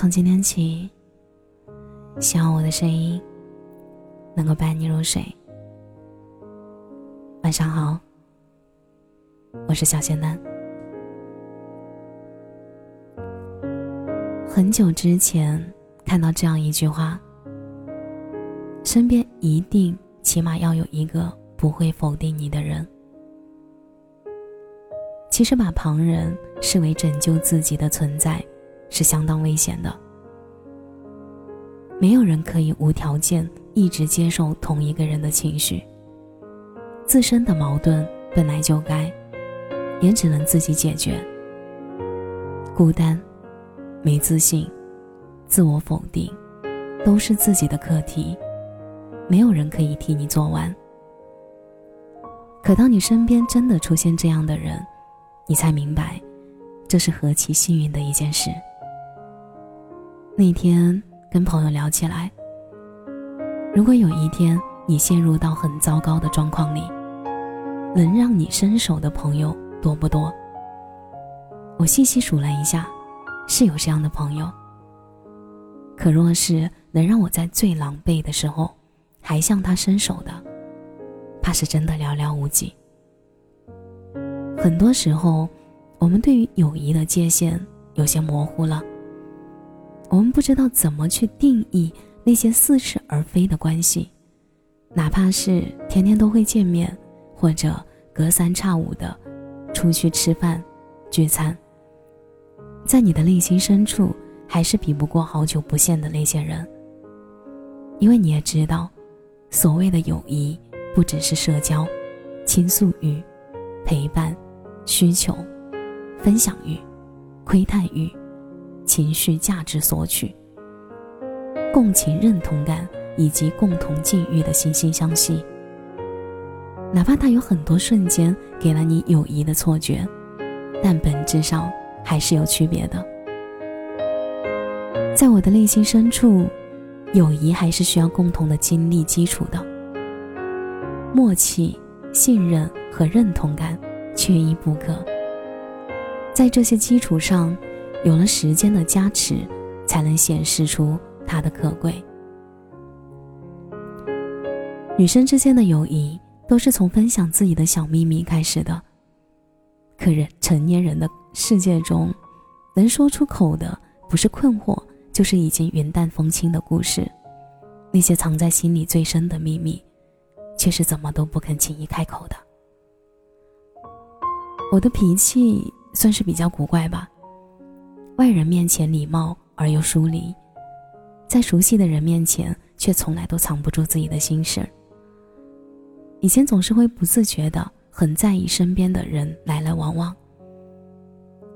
从今天起，希望我的声音能够伴你入睡。晚上好，我是小仙丹。很久之前看到这样一句话：身边一定起码要有一个不会否定你的人。其实把旁人视为拯救自己的存在，是相当危险的。没有人可以无条件一直接受同一个人的情绪。自身的矛盾本来就该，也只能自己解决。孤单、没自信、自我否定，都是自己的课题，没有人可以替你做完。可当你身边真的出现这样的人，你才明白，这是何其幸运的一件事。那天跟朋友聊起来，如果有一天你陷入到很糟糕的状况里，能让你伸手的朋友多不多？我细细数了一下，是有这样的朋友。可若是能让我在最狼狈的时候还向他伸手的，怕是真的寥寥无几。很多时候，我们对于友谊的界限有些模糊了。我们不知道怎么去定义那些似是而非的关系，哪怕是天天都会见面，或者隔三差五的出去吃饭、聚餐，在你的内心深处，还是比不过好久不见的那些人。因为你也知道，所谓的友谊，不只是社交、倾诉欲、陪伴。需求、分享欲、窥探欲、情绪价值索取、共情认同感以及共同境遇的惺惺相惜。哪怕他有很多瞬间给了你友谊的错觉，但本质上还是有区别的。在我的内心深处，友谊还是需要共同的经历基础的，默契、信任和认同感。缺一不可。在这些基础上，有了时间的加持，才能显示出它的可贵。女生之间的友谊都是从分享自己的小秘密开始的。可人成年人的世界中，能说出口的不是困惑，就是已经云淡风轻的故事。那些藏在心里最深的秘密，却是怎么都不肯轻易开口的。我的脾气算是比较古怪吧，外人面前礼貌而又疏离，在熟悉的人面前却从来都藏不住自己的心事。以前总是会不自觉的很在意身边的人来来往往，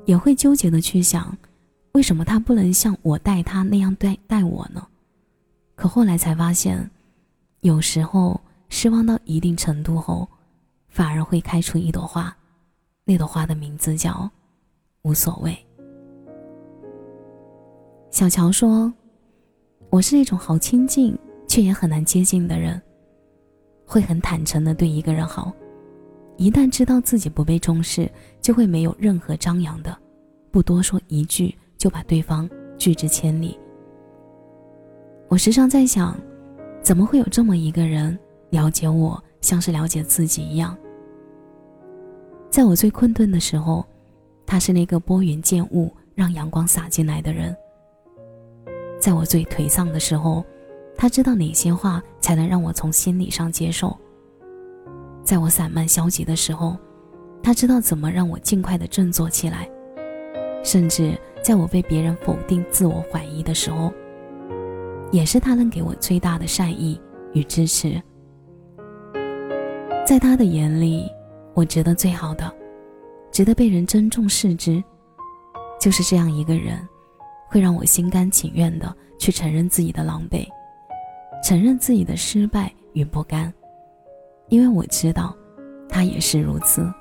也会纠结的去想，为什么他不能像我待他那样待待我呢？可后来才发现，有时候失望到一定程度后，反而会开出一朵花。那朵花的名字叫“无所谓”。小乔说：“我是那种好亲近却也很难接近的人，会很坦诚的对一个人好，一旦知道自己不被重视，就会没有任何张扬的，不多说一句就把对方拒之千里。”我时常在想，怎么会有这么一个人了解我，像是了解自己一样？在我最困顿的时候，他是那个拨云见雾、让阳光洒进来的人。在我最颓丧的时候，他知道哪些话才能让我从心理上接受。在我散漫消极的时候，他知道怎么让我尽快的振作起来。甚至在我被别人否定、自我怀疑的时候，也是他能给我最大的善意与支持。在他的眼里。我值得最好的，值得被人珍重视之，就是这样一个人，会让我心甘情愿的去承认自己的狼狈，承认自己的失败与不甘，因为我知道，他也是如此。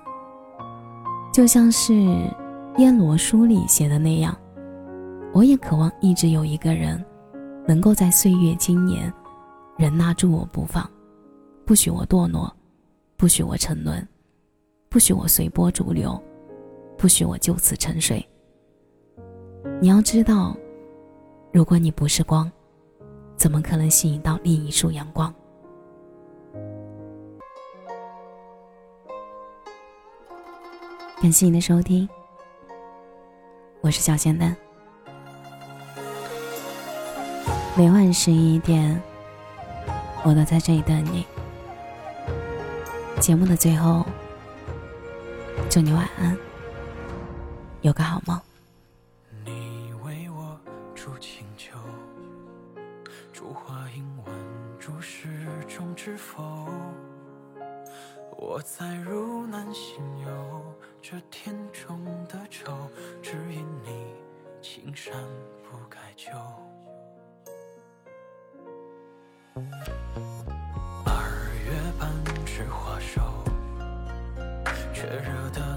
就像是《燕罗书》里写的那样，我也渴望一直有一个人，能够在岁月经年，仍拉住我不放，不许我堕落，不许我沉沦。不许我随波逐流，不许我就此沉睡。你要知道，如果你不是光，怎么可能吸引到另一束阳光？感谢你的收听，我是小仙丹。每晚十一点，我都在这里等你。节目的最后，祝你晚安，有个好梦。中知否？我在汝南行游，这天中的愁，只因你青山不改旧。二月半枝花瘦，却惹得